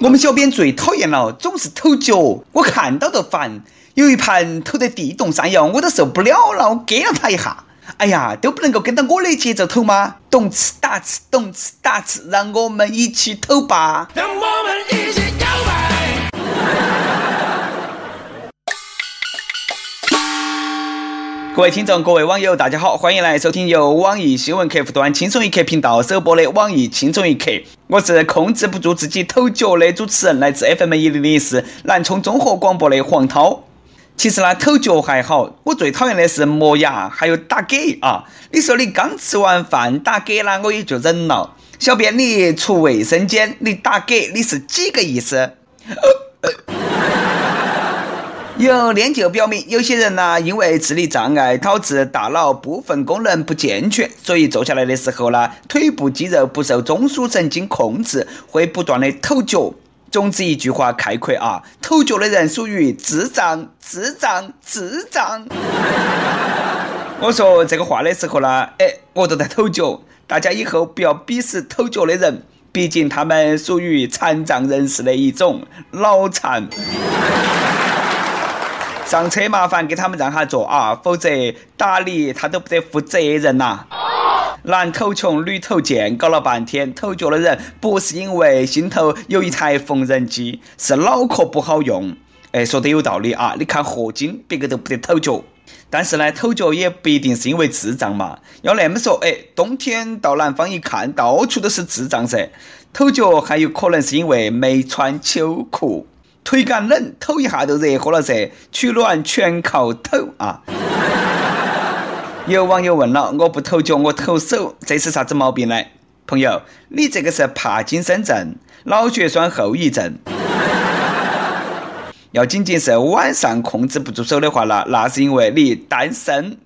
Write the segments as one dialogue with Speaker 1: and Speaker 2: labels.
Speaker 1: 我们小编最讨厌了，总是偷脚，我看到都烦。有一盘偷得地动山摇，我都受不了了，我给了他一下。哎呀，都不能够跟到我的节奏偷吗？动次打次，动次打次，让我们一起偷吧。让我们一起各位听众，各位网友，大家好，欢迎来收听由网易新闻客户端轻松一刻频道首播的网易轻松一刻。我是控制不住自己抖脚的主持人，来自 FM 一零零四南充综合广播的黄涛。其实呢，抖脚还好，我最讨厌的是磨牙，还有打嗝啊！你说你刚吃完饭打嗝了，我也就忍了。小编，你出卫生间，你打嗝，你是几个意思？有研究表明，有些人呢，因为智力障碍导致大脑部分功能不健全，所以坐下来的时候呢，腿部肌肉不受中枢神经控制，会不断的抖脚。总之一句话概括啊，抖脚的人属于智障，智障，智障。我说这个话的时候呢，哎，我都在抖脚。大家以后不要鄙视抖脚的人，毕竟他们属于残障人士的一种，脑残。上车麻烦给他们让下座啊，否则打你他都不得负责任呐。男头穷，女头贱，搞了半天，头脚的人不是因为心头有一台缝纫机，是脑壳不好用。哎，说的有道理啊！你看霍金，别个都不得头脚，但是呢，头脚也不一定是因为智障嘛。要那么说，哎，冬天到南方一看到处都是智障噻，头脚还有可能是因为没穿秋裤，腿感冷，抖一下就热和了噻。取暖全靠抖啊！有网友问了：“我不投脚，我投手，这是啥子毛病呢？”朋友，你这个是帕金森症、脑血栓后遗症。要仅仅是晚上控制不住手的话，那那是因为你单身。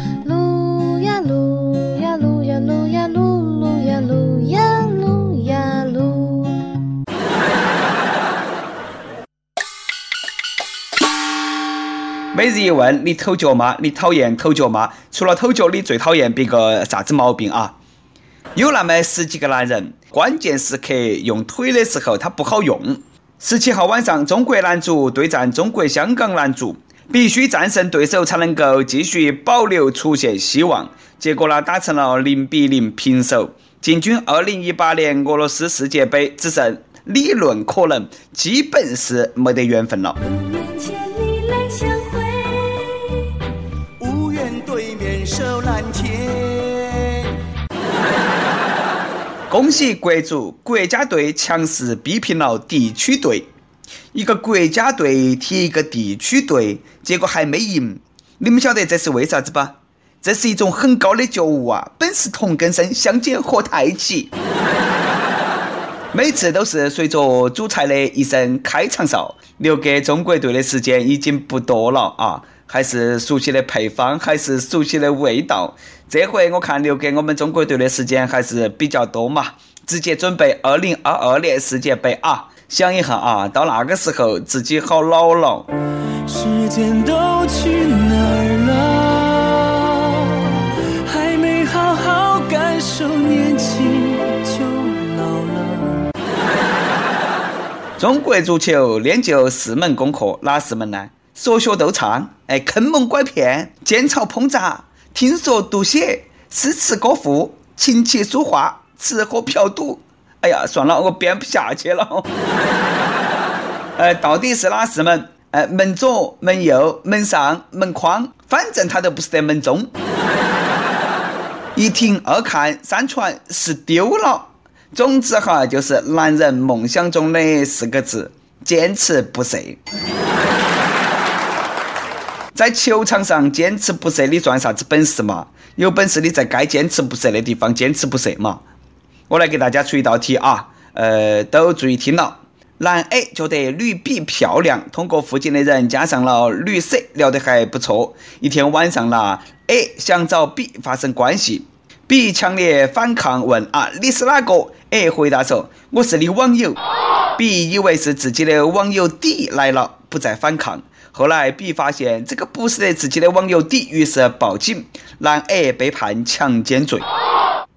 Speaker 1: 每日一问：你偷脚吗？你讨厌偷脚吗？除了偷脚，你最讨厌别个啥子毛病啊？有那么十几个男人，关键时刻用腿的时候他不好用。十七号晚上，中国男足对战中国香港男足，必须战胜对手才能够继续保留出线希望。结果呢，打成了零比零平手。进军二零一八年俄罗斯世界杯，只剩理论可能，基本是没得缘分了。恭喜国足，国家队强势逼平了地区队。一个国家队踢一个地区队，结果还没赢。你们晓得这是为啥子吧？这是一种很高的觉悟啊！本是同根生，相煎何太急。每次都是随着主裁的一声开场哨，留给中国队的时间已经不多了啊！还是熟悉的配方，还是熟悉的味道。这回我看留给我们中国队的时间还是比较多嘛，直接准备二零二二年世界杯啊！想一下啊，到那个时候自己好老了。时间都去哪儿了？还没好好感受年轻就老了。中国足球练就四门功课，哪四门呢？说学逗唱，哎，坑蒙拐骗，煎炒烹炸，听说读写，诗词歌赋，琴棋书画，吃喝嫖赌。哎呀，算了，我编不下去了。呃，到底是哪四门？呃，门左、门右、门上、门框，反正他都不是在门中。一听、二看、三传是丢了。总之哈，就是男人梦想中的四个字：坚持不懈。在球场上坚持不懈，你算啥子本事嘛？有本事你在该坚持不懈的地方坚持不懈嘛？我来给大家出一道题啊，呃，都注意听了。男 A 觉得女 B 漂亮，通过附近的人加上了女 C 聊得还不错。一天晚上了，A 想找 B 发生关系，B 强烈反抗，问啊你是哪个？A 回答说我是你网友。B 以为是自己的网友 D 来了，不再反抗。后来 B 发现这个不是自己的网友 D，于是报警，男 A 被判强奸罪。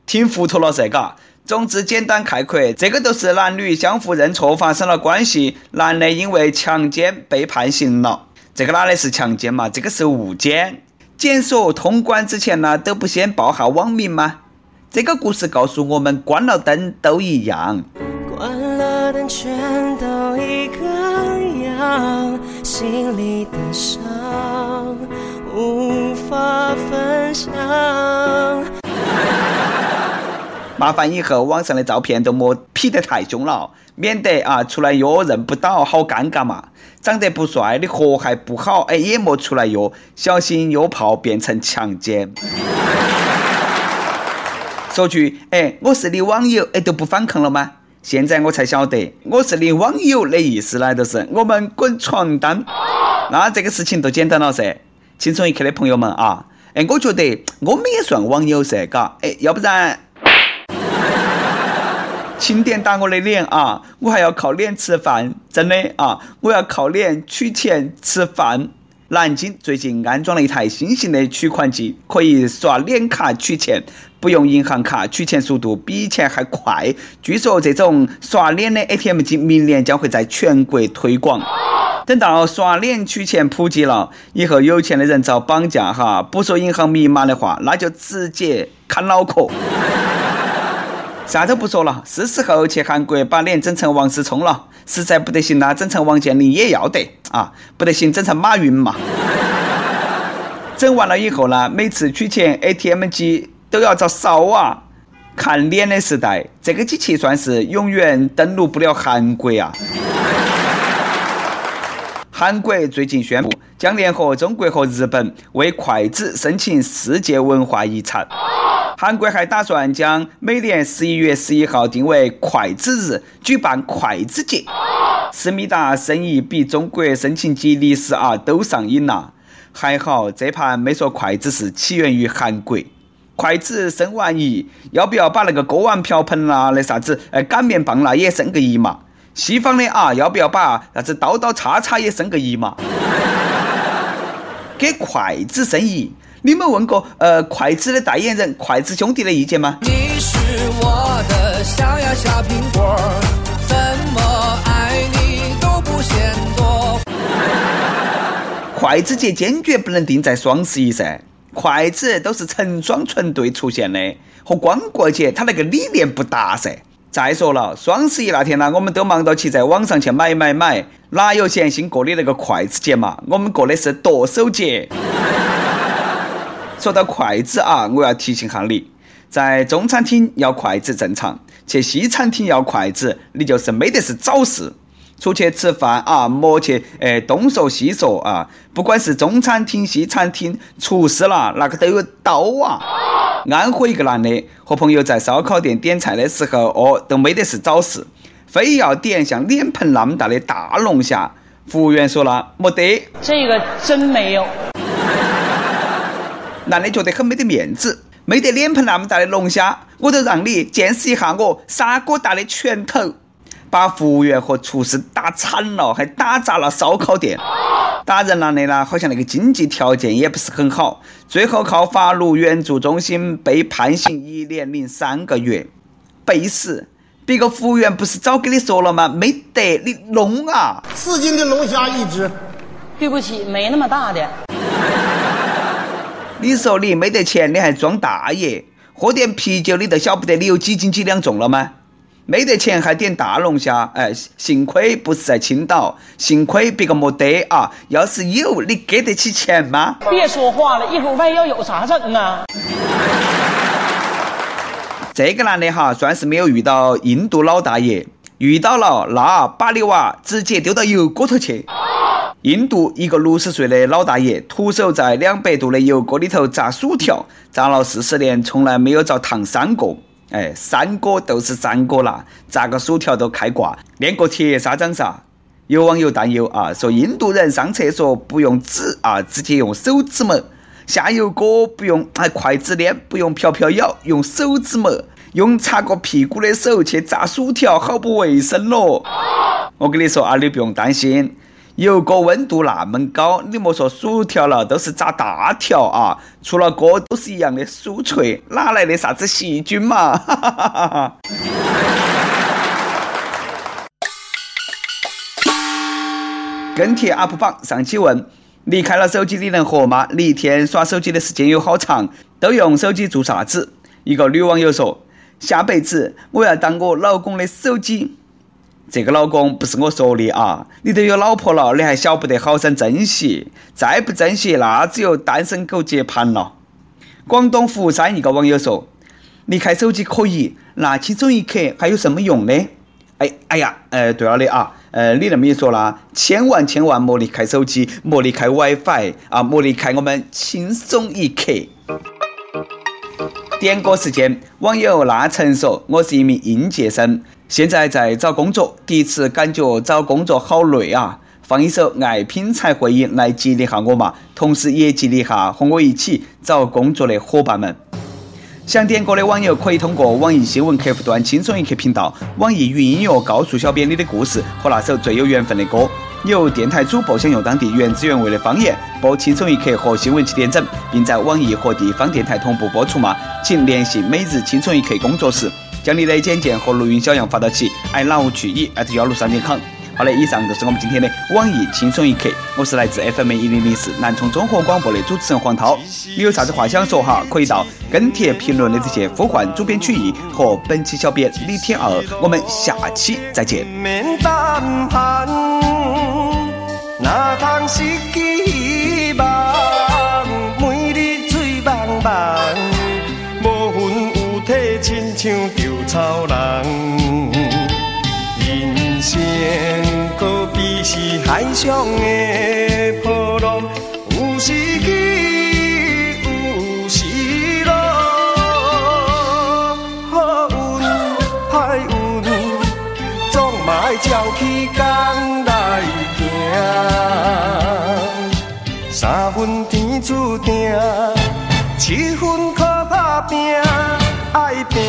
Speaker 1: 听糊涂了噻，嘎？总之，简单概括，这个都是男女相互认错发生了关系，男的因为强奸被判刑了。这个哪里是强奸嘛？这个是误奸。检索通关之前呢，都不先报下网名吗？这个故事告诉我们，关了灯都一样。关了灯全都一个样，心里的伤无法分享。麻烦以后网上的照片都莫 P 得太凶了，免得啊出来约认不到，好尴尬嘛。长得不帅的活还不好，哎也莫出来约，小心约炮变成强奸。说句哎，我是你网友，哎都不反抗了吗？现在我才晓得，我是你网友的意思呢，就是我们滚床单。那这个事情就简单了噻。轻松一刻的朋友们啊，哎，我觉得我们也算网友噻，嘎，哎，要不然。轻点打我的脸啊！我还要靠脸吃饭，真的啊！我要靠脸取钱吃饭。南京最近安装了一台新型的取款机，可以刷脸卡取钱，不用银行卡，取钱速度比以前还快。据说这种刷脸的 ATM 机明年将会在全国推广。等到刷脸取钱普及了，以后有钱的人遭绑架哈，不说银行密码的话，那就直接砍脑壳。啥都不说了，是时候去韩国把脸整成王思聪了。实在不得行了，整成王健林也要得啊！不得行，整成马云嘛。整完了以后呢，每次取钱 ATM 机都要遭烧啊！看脸的时代，这个机器算是永远登陆不了韩国啊！韩国最近宣布将联合中国和日本为筷子申请世界文化遗产。韩国还打算将每年十一月十一号定为筷子日，举办筷子节。思密达生意比中国申请吉尼斯啊都上瘾了！还好这盘没说筷子是起源于韩国。筷子申完一，要不要把那个锅碗瓢盆啦、那啥子呃擀面棒啦也申个一嘛？西方的啊，要不要把啥子刀刀叉叉也申个一嘛？给筷子生意。你们问过呃筷子的代言人筷子兄弟的意见吗？你是我的小呀小苹果，怎么爱你都不嫌多。筷子节坚决不能定在双十一噻，筷子都是成双成对出现的，和光棍节它那个理念不搭噻。再说了，双十一那天呢，我们都忙到起在网上去买买买，哪有闲心过你那个筷子节嘛？我们过的是剁手节。说到筷子啊，我要提醒下你，在中餐厅要筷子正常，去西餐厅要筷子，你就是没得事找事。出去吃饭啊，莫去诶东说西说啊，不管是中餐厅、西餐厅，厨师啦，那个都有刀啊。安徽一个男的和朋友在烧烤店点菜的时候，哦，都没得事找事，非要点像脸盆那么大的大龙虾。服务员说了，没得，
Speaker 2: 这个真没有。
Speaker 1: 男的觉得很没得面子，没得脸盆那么大的龙虾，我都让你见识一下我砂锅大的拳头，把服务员和厨师打惨了，还打砸了烧烤店。打人了的呢，好像那个经济条件也不是很好，最后靠法律援助中心被判刑一年零三个月，背时，别个服务员不是早跟你说了吗？没得，你弄啊！
Speaker 3: 四斤的龙虾一只，
Speaker 2: 对不起，没那么大的。
Speaker 1: 你说你没得钱，你还装大爷？喝点啤酒，你都晓不得你有几斤几两重了吗？没得钱还点大龙虾，哎，幸亏不是在青岛，幸亏别个没得啊！要是有，你给得起钱吗？
Speaker 2: 别说话了，一会儿万一要有啥整啊？
Speaker 1: 这个男的哈，算是没有遇到印度老大爷，遇到了那把你娃直接丢到油锅头去。印度一个六十岁的老大爷，徒手在两百度的油锅里头炸薯条，炸了四十年，从来没有遭烫伤过。哎，三锅都是三锅啦，炸个薯条都开挂，练个铁砂掌啥？有网友担忧啊，说印度人上厕所不用纸啊，直接用手指模；下油锅不用哎筷子捏，不用瓢瓢舀，用手指模。用擦过屁股的手去炸薯条，好不卫生咯。我跟你说啊，你不用担心。
Speaker 4: 油锅温度那么高，你莫说薯条了，都是炸大条啊！除了锅都是一样的酥脆，哪来的啥子细菌嘛？哈哈哈哈哈！跟帖 UP 榜上期问：离开了手机你能活吗？你一天耍手机的时间有好长？都用手机做啥子？一个女网友说：下辈子我要当我老公的手机。这个老公不是我说的啊！你都有老婆了，你还晓不得好生珍惜？再不珍惜，那只有单身狗接盘了。广东佛山一个网友说：“离开手机可以，那轻松一刻还有什么用呢？”哎哎呀，呃，对了的啊，呃，你那么一说啦，千万千万莫离开手机，莫离开 WiFi 啊，莫离开我们轻松一刻。点歌时间，网友那曾说：“我是一名应届生。”现在在找工作，第一次感觉找工作好累啊！放一首《爱拼才会赢》来激励下我嘛，同时也激励下和我一起找工作的伙伴们。想点歌的网友可以通过网易新闻客户端“轻松一刻”频道、网易云音乐告诉小编你的故事和那首最有缘分的歌。有电台主播想用当地原汁原味的方言播《轻松一刻》和新闻七点整，并在网易和地方电台同步播出吗？请联系每日《轻松一刻》工作室。将你的简介和录音小样发到起 i love 去以幺六三点 com。好的，以上就是我们今天的网易轻松一刻。我是来自 FM 一零零四南充综合广播的主持人黄涛。你有啥子话想说哈？可以到跟帖评论的这些呼唤主编曲艺和本期小编李天二。我们下期再见。像草人，人生可比是海上的波浪，有时起，有时落。好运歹运，总嘛要照起工来行。三分天注定，七分靠打拼。爱拼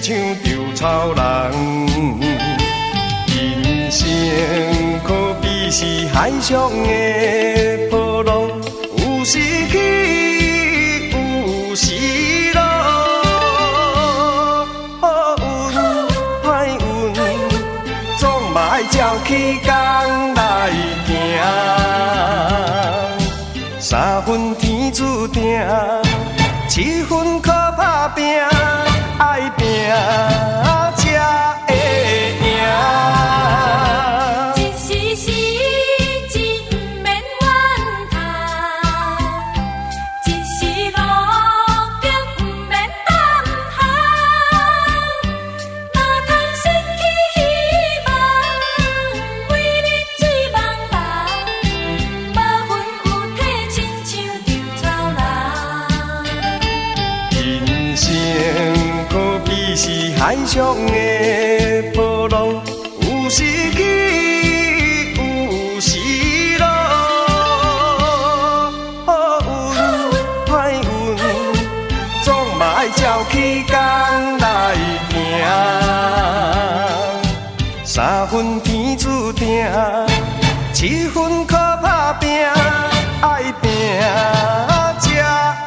Speaker 4: 像稻草人，人生可比是海上的波浪，有时起，有时落。好运歹运，总嘛爱照起工来行。三分天注定，七分靠打拼。爱拼才会赢。上的波浪，有时起，有时落。好运歹运，总嘛爱照起工来行。三分天注定，七分靠打拼，爱拼才。